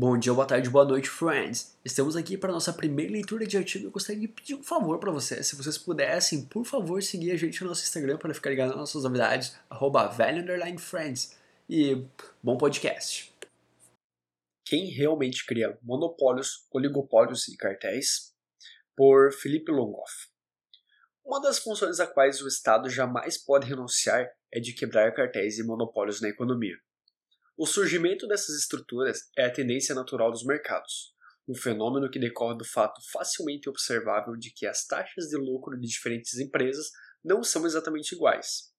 Bom dia, boa tarde, boa noite, friends! Estamos aqui para nossa primeira leitura de artigo. Eu gostaria de pedir um favor para vocês. Se vocês pudessem, por favor, seguir a gente no nosso Instagram para ficar ligado nas nossas novidades, arroba friends. E bom podcast! Quem realmente cria monopólios, oligopólios e cartéis? Por Felipe Longoff. Uma das funções a quais o Estado jamais pode renunciar é de quebrar cartéis e monopólios na economia. O surgimento dessas estruturas é a tendência natural dos mercados, um fenômeno que decorre do fato facilmente observável de que as taxas de lucro de diferentes empresas não são exatamente iguais.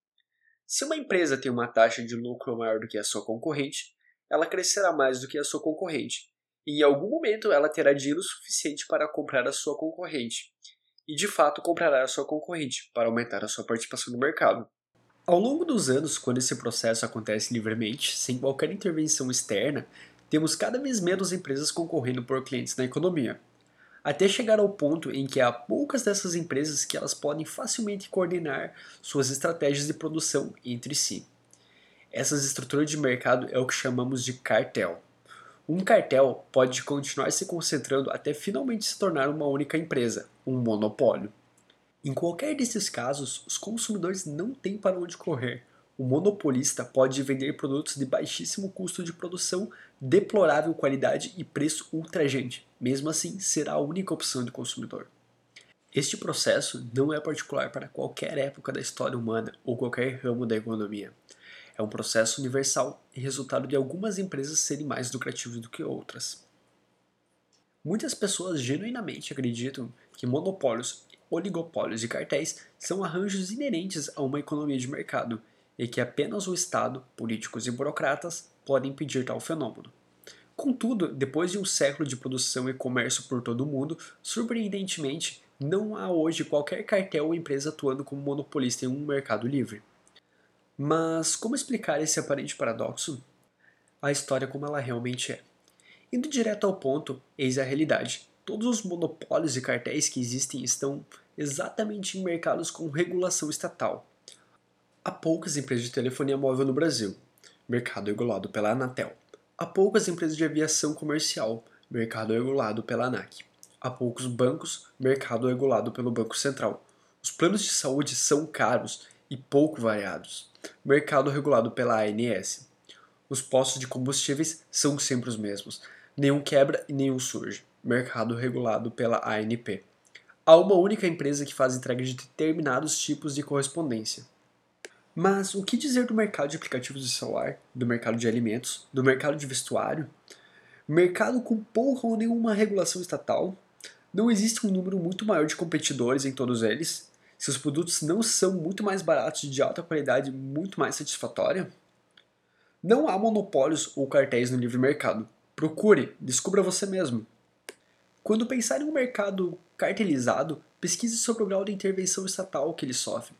Se uma empresa tem uma taxa de lucro maior do que a sua concorrente, ela crescerá mais do que a sua concorrente, e em algum momento ela terá dinheiro suficiente para comprar a sua concorrente, e de fato comprará a sua concorrente para aumentar a sua participação no mercado. Ao longo dos anos, quando esse processo acontece livremente, sem qualquer intervenção externa, temos cada vez menos empresas concorrendo por clientes na economia, até chegar ao ponto em que há poucas dessas empresas que elas podem facilmente coordenar suas estratégias de produção entre si. Essas estruturas de mercado é o que chamamos de cartel. Um cartel pode continuar se concentrando até finalmente se tornar uma única empresa, um monopólio. Em qualquer desses casos, os consumidores não têm para onde correr. O monopolista pode vender produtos de baixíssimo custo de produção, deplorável qualidade e preço ultrajante. Mesmo assim, será a única opção do consumidor. Este processo não é particular para qualquer época da história humana ou qualquer ramo da economia. É um processo universal e resultado de algumas empresas serem mais lucrativas do que outras. Muitas pessoas genuinamente acreditam que monopólios oligopólios e cartéis são arranjos inerentes a uma economia de mercado e que apenas o Estado, políticos e burocratas podem impedir tal fenômeno. Contudo, depois de um século de produção e comércio por todo o mundo, surpreendentemente, não há hoje qualquer cartel ou empresa atuando como monopolista em um mercado livre. Mas como explicar esse aparente paradoxo? A história como ela realmente é. Indo direto ao ponto, eis a realidade. Todos os monopólios e cartéis que existem estão exatamente em mercados com regulação estatal. Há poucas empresas de telefonia móvel no Brasil, mercado regulado pela Anatel. Há poucas empresas de aviação comercial, mercado regulado pela ANAC. Há poucos bancos, mercado regulado pelo Banco Central. Os planos de saúde são caros e pouco variados, mercado regulado pela ANS. Os postos de combustíveis são sempre os mesmos, nenhum quebra e nenhum surge mercado regulado pela ANP. Há uma única empresa que faz entrega de determinados tipos de correspondência. Mas o que dizer do mercado de aplicativos de celular, do mercado de alimentos, do mercado de vestuário? Mercado com pouca ou nenhuma regulação estatal? Não existe um número muito maior de competidores em todos eles? Seus produtos não são muito mais baratos e de alta qualidade muito mais satisfatória? Não há monopólios ou cartéis no livre mercado. Procure, descubra você mesmo. Quando pensar em um mercado cartelizado, pesquise sobre o grau de intervenção estatal que ele sofre.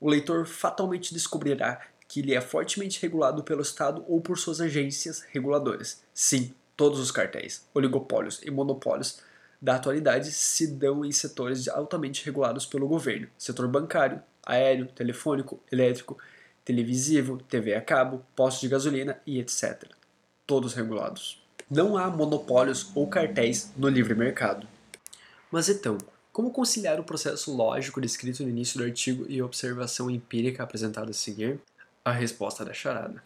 O leitor fatalmente descobrirá que ele é fortemente regulado pelo Estado ou por suas agências reguladoras. Sim, todos os cartéis, oligopólios e monopólios da atualidade se dão em setores altamente regulados pelo governo: setor bancário, aéreo, telefônico, elétrico, televisivo, TV a cabo, postos de gasolina e etc. Todos regulados. Não há monopólios ou cartéis no livre mercado. Mas então, como conciliar o processo lógico descrito no início do artigo e a observação empírica apresentada a seguir? A resposta da charada.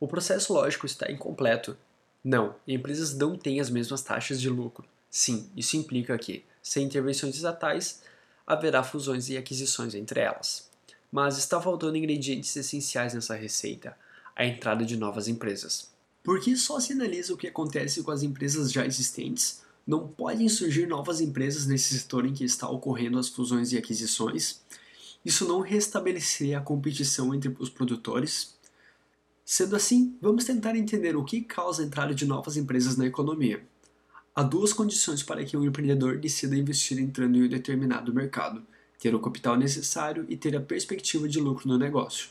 O processo lógico está incompleto. Não, empresas não têm as mesmas taxas de lucro. Sim, isso implica que, sem intervenções estatais, haverá fusões e aquisições entre elas. Mas está faltando ingredientes essenciais nessa receita: a entrada de novas empresas. Porque só se analisa o que acontece com as empresas já existentes, não podem surgir novas empresas nesse setor em que está ocorrendo as fusões e aquisições. Isso não restabeleceria a competição entre os produtores. Sendo assim, vamos tentar entender o que causa a entrada de novas empresas na economia. Há duas condições para que um empreendedor decida investir entrando em um determinado mercado: ter o capital necessário e ter a perspectiva de lucro no negócio.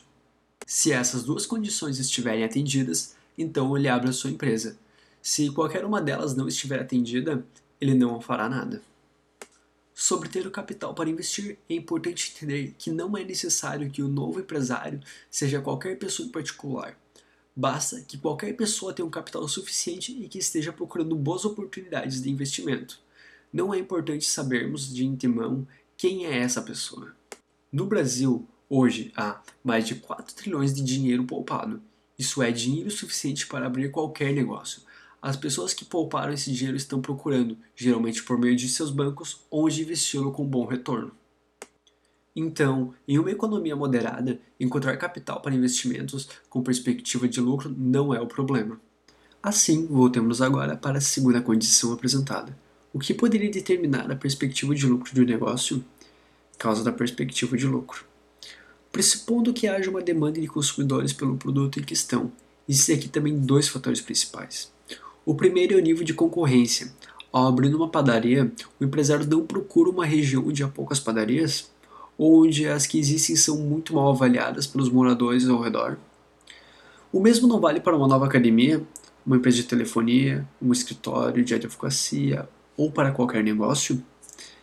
Se essas duas condições estiverem atendidas, então ele abre a sua empresa. Se qualquer uma delas não estiver atendida, ele não fará nada. Sobre ter o capital para investir, é importante entender que não é necessário que o novo empresário seja qualquer pessoa em particular. Basta que qualquer pessoa tenha um capital suficiente e que esteja procurando boas oportunidades de investimento. Não é importante sabermos de antemão quem é essa pessoa. No Brasil, hoje há mais de 4 trilhões de dinheiro poupado. Isso é dinheiro suficiente para abrir qualquer negócio. As pessoas que pouparam esse dinheiro estão procurando, geralmente por meio de seus bancos, onde investi-lo com bom retorno. Então, em uma economia moderada, encontrar capital para investimentos com perspectiva de lucro não é o problema. Assim, voltemos agora para a segunda condição apresentada. O que poderia determinar a perspectiva de lucro de um negócio? Causa da perspectiva de lucro. Pressupondo que haja uma demanda de consumidores pelo produto em questão, existem aqui também dois fatores principais. O primeiro é o nível de concorrência. Ao abrir uma padaria, o empresário não procura uma região onde há poucas padarias, onde as que existem são muito mal avaliadas pelos moradores ao redor. O mesmo não vale para uma nova academia, uma empresa de telefonia, um escritório de advocacia ou para qualquer negócio.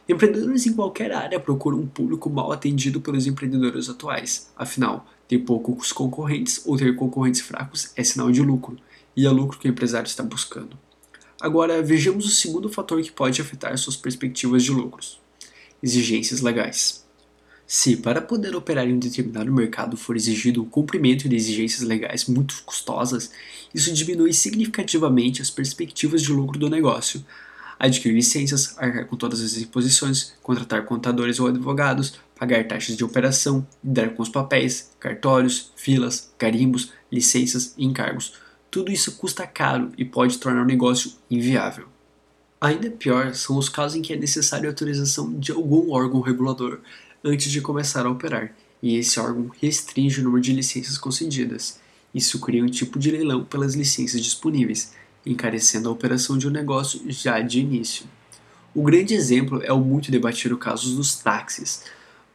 Empreendedores em qualquer área procuram um público mal atendido pelos empreendedores atuais. Afinal, ter poucos concorrentes ou ter concorrentes fracos é sinal de lucro, e é lucro que o empresário está buscando. Agora, vejamos o segundo fator que pode afetar suas perspectivas de lucros: exigências legais. Se, para poder operar em um determinado mercado, for exigido o cumprimento de exigências legais muito custosas, isso diminui significativamente as perspectivas de lucro do negócio. Adquirir licenças, arcar com todas as imposições, contratar contadores ou advogados, pagar taxas de operação, lidar com os papéis, cartórios, filas, carimbos, licenças e encargos. Tudo isso custa caro e pode tornar o negócio inviável. Ainda pior são os casos em que é necessária a autorização de algum órgão regulador, antes de começar a operar, e esse órgão restringe o número de licenças concedidas. Isso cria um tipo de leilão pelas licenças disponíveis, encarecendo a operação de um negócio já de início. O grande exemplo é o muito debatido caso dos táxis,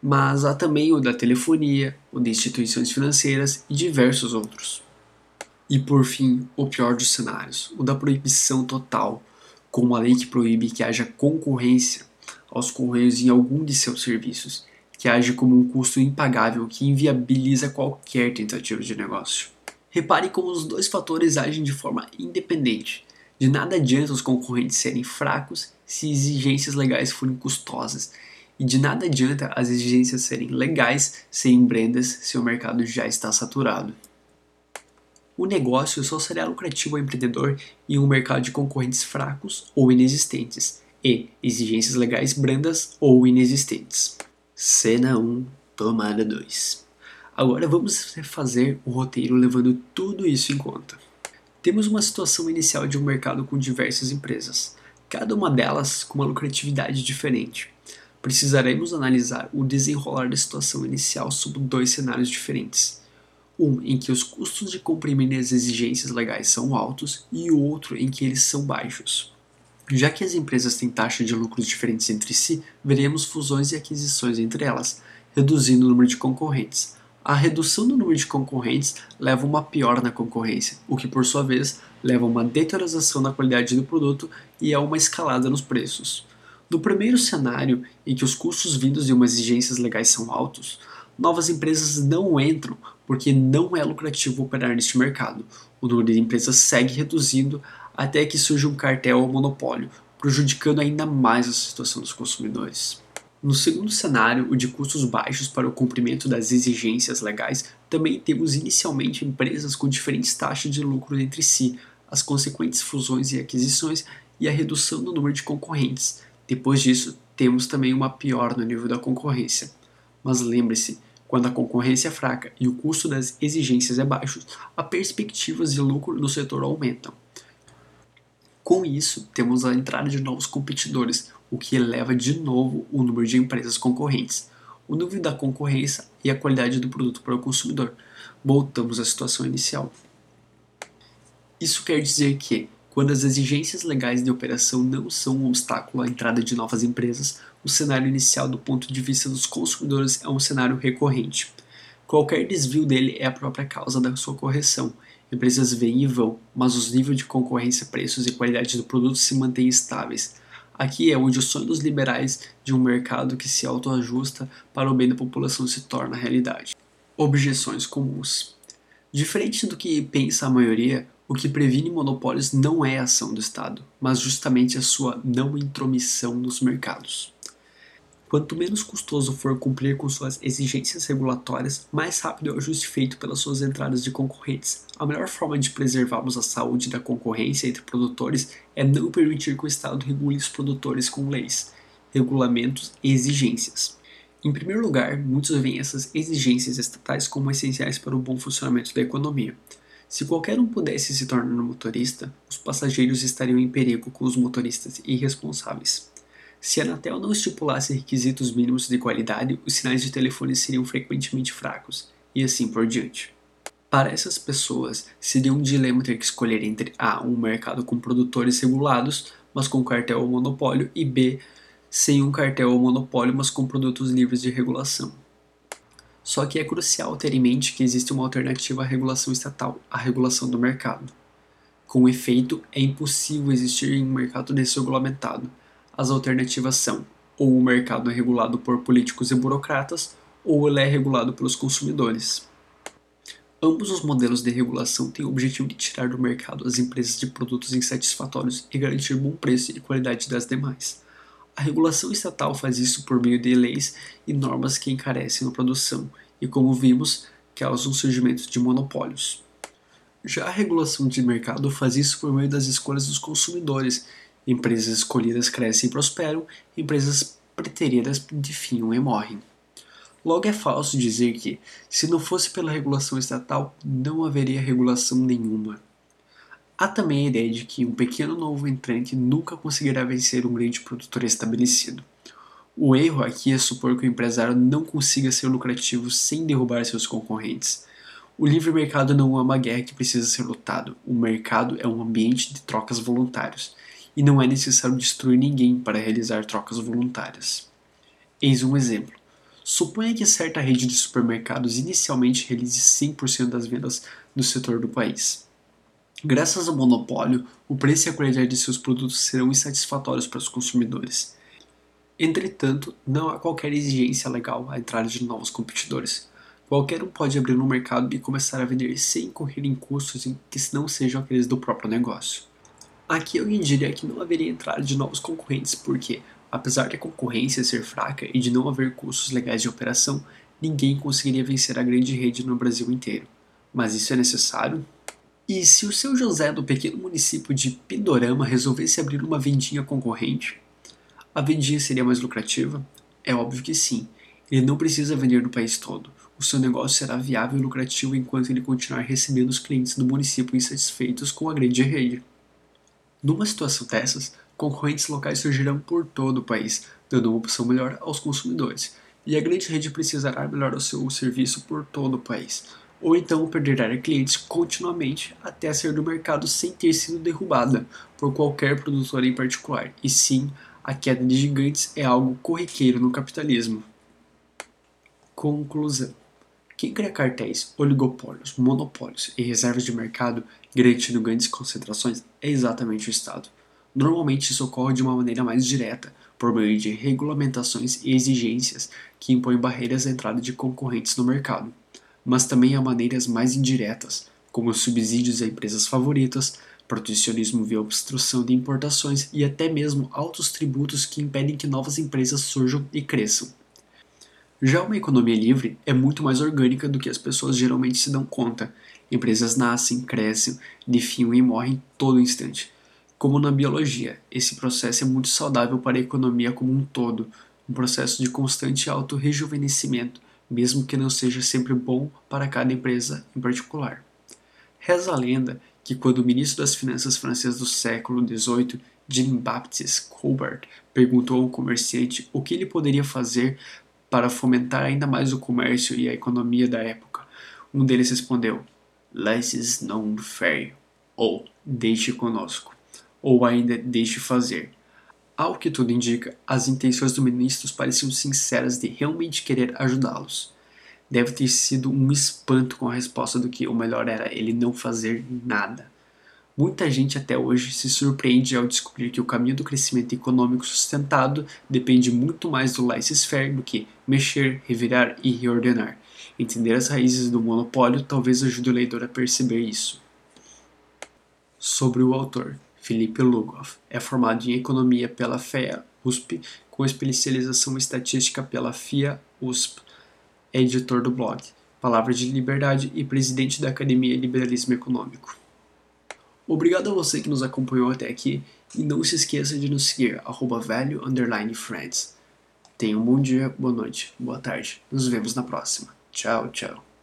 mas há também o da telefonia, o de instituições financeiras e diversos outros. E por fim, o pior dos cenários, o da proibição total, com uma lei que proíbe que haja concorrência aos correios em algum de seus serviços, que age como um custo impagável que inviabiliza qualquer tentativa de negócio. Repare como os dois fatores agem de forma independente. De nada adianta os concorrentes serem fracos se exigências legais forem custosas, e de nada adianta as exigências serem legais sem brendas se o mercado já está saturado. O negócio só será lucrativo ao empreendedor em um mercado de concorrentes fracos ou inexistentes e exigências legais brandas ou inexistentes. Cena 1, tomada 2. Agora vamos fazer o roteiro levando tudo isso em conta. Temos uma situação inicial de um mercado com diversas empresas, cada uma delas com uma lucratividade diferente. Precisaremos analisar o desenrolar da situação inicial sob dois cenários diferentes. Um em que os custos de comprimir as exigências legais são altos e outro em que eles são baixos. Já que as empresas têm taxas de lucros diferentes entre si, veremos fusões e aquisições entre elas, reduzindo o número de concorrentes. A redução do número de concorrentes leva a uma piora na concorrência, o que por sua vez leva a uma deterioração na qualidade do produto e a uma escalada nos preços. No primeiro cenário, em que os custos vindos de umas exigências legais são altos, novas empresas não entram porque não é lucrativo operar neste mercado. O número de empresas segue reduzindo até que surja um cartel ou monopólio, prejudicando ainda mais a situação dos consumidores. No segundo cenário, o de custos baixos para o cumprimento das exigências legais, também temos inicialmente empresas com diferentes taxas de lucro entre si, as consequentes fusões e aquisições e a redução do número de concorrentes. Depois disso, temos também uma pior no nível da concorrência. Mas lembre-se, quando a concorrência é fraca e o custo das exigências é baixo, as perspectivas de lucro no setor aumentam. Com isso, temos a entrada de novos competidores, o que eleva de novo o número de empresas concorrentes, o nível da concorrência e a qualidade do produto para o consumidor. Voltamos à situação inicial. Isso quer dizer que, quando as exigências legais de operação não são um obstáculo à entrada de novas empresas, o cenário inicial do ponto de vista dos consumidores é um cenário recorrente. Qualquer desvio dele é a própria causa da sua correção, Empresas vêm e vão, mas os níveis de concorrência, preços e qualidade do produto se mantêm estáveis. Aqui é onde o sonho dos liberais de um mercado que se autoajusta para o bem da população se torna realidade. Objeções comuns. Diferente do que pensa a maioria, o que previne monopólios não é a ação do Estado, mas justamente a sua não intromissão nos mercados. Quanto menos custoso for cumprir com suas exigências regulatórias, mais rápido é o ajuste feito pelas suas entradas de concorrentes. A melhor forma de preservarmos a saúde da concorrência entre produtores é não permitir que o Estado regule os produtores com leis, regulamentos e exigências. Em primeiro lugar, muitos veem essas exigências estatais como essenciais para o bom funcionamento da economia. Se qualquer um pudesse se tornar um motorista, os passageiros estariam em perigo com os motoristas irresponsáveis. Se a Anatel não estipulasse requisitos mínimos de qualidade, os sinais de telefone seriam frequentemente fracos, e assim por diante. Para essas pessoas, seria um dilema ter que escolher entre A. um mercado com produtores regulados, mas com cartel ou monopólio, e B. sem um cartel ou monopólio, mas com produtos livres de regulação. Só que é crucial ter em mente que existe uma alternativa à regulação estatal, a regulação do mercado. Com efeito, é impossível existir um mercado desregulamentado, as alternativas são: ou o mercado é regulado por políticos e burocratas, ou ele é regulado pelos consumidores. Ambos os modelos de regulação têm o objetivo de tirar do mercado as empresas de produtos insatisfatórios e garantir bom preço e qualidade das demais. A regulação estatal faz isso por meio de leis e normas que encarecem a produção e, como vimos, causam o surgimento de monopólios. Já a regulação de mercado faz isso por meio das escolhas dos consumidores Empresas escolhidas crescem e prosperam, empresas preteridas definham e morrem. Logo é falso dizer que, se não fosse pela regulação estatal, não haveria regulação nenhuma. Há também a ideia de que um pequeno novo entrante nunca conseguirá vencer um grande produtor estabelecido. O erro aqui é supor que o empresário não consiga ser lucrativo sem derrubar seus concorrentes. O livre mercado não é uma guerra que precisa ser lutado. O mercado é um ambiente de trocas voluntários e não é necessário destruir ninguém para realizar trocas voluntárias. Eis um exemplo. Suponha que certa rede de supermercados inicialmente realize 100% das vendas do setor do país. Graças ao monopólio, o preço e a qualidade de seus produtos serão insatisfatórios para os consumidores. Entretanto, não há qualquer exigência legal à entrada de novos competidores. Qualquer um pode abrir um mercado e começar a vender sem correr em custos que não sejam aqueles do próprio negócio. Aqui eu diria que não haveria entrada de novos concorrentes, porque, apesar da concorrência ser fraca e de não haver custos legais de operação, ninguém conseguiria vencer a grande rede no Brasil inteiro. Mas isso é necessário? E se o seu José do pequeno município de Pindorama resolvesse abrir uma vendinha concorrente, a vendinha seria mais lucrativa? É óbvio que sim. Ele não precisa vender no país todo. O seu negócio será viável e lucrativo enquanto ele continuar recebendo os clientes do município insatisfeitos com a grande rede. Numa situação dessas, concorrentes locais surgirão por todo o país, dando uma opção melhor aos consumidores, e a grande rede precisará melhorar o seu serviço por todo o país, ou então perderá clientes continuamente até sair do mercado sem ter sido derrubada por qualquer produtor em particular, e sim, a queda de gigantes é algo corriqueiro no capitalismo. Conclusão. Quem cria cartéis, oligopólios, monopólios e reservas de mercado, garantindo grandes concentrações, é exatamente o Estado. Normalmente isso ocorre de uma maneira mais direta, por meio de regulamentações e exigências que impõem barreiras à entrada de concorrentes no mercado. Mas também há maneiras mais indiretas, como subsídios a empresas favoritas, protecionismo via obstrução de importações e até mesmo altos tributos que impedem que novas empresas surjam e cresçam. Já uma economia livre é muito mais orgânica do que as pessoas geralmente se dão conta. Empresas nascem, crescem, definham e morrem todo instante. Como na biologia, esse processo é muito saudável para a economia como um todo, um processo de constante auto-rejuvenescimento, mesmo que não seja sempre bom para cada empresa em particular. Reza a lenda que quando o ministro das Finanças francês do século XVIII, Jean-Baptiste Colbert, perguntou a um comerciante o que ele poderia fazer para fomentar ainda mais o comércio e a economia da época. Um deles respondeu: Laissez non faire, ou deixe conosco, ou ainda deixe fazer. Ao que tudo indica, as intenções do ministro pareciam sinceras de realmente querer ajudá-los. Deve ter sido um espanto com a resposta do que o melhor era ele não fazer nada. Muita gente até hoje se surpreende ao descobrir que o caminho do crescimento econômico sustentado depende muito mais do laissez-faire do que mexer, revirar e reordenar. Entender as raízes do monopólio talvez ajude o leitor a perceber isso. Sobre o autor, Felipe Lugoff é formado em Economia pela FEA USP, com especialização em Estatística pela FIA USP. É editor do blog Palavra de Liberdade e presidente da Academia Liberalismo Econômico. Obrigado a você que nos acompanhou até aqui e não se esqueça de nos seguir, arroba velho, friends. Tenha um bom dia, boa noite, boa tarde. Nos vemos na próxima. Tchau, tchau.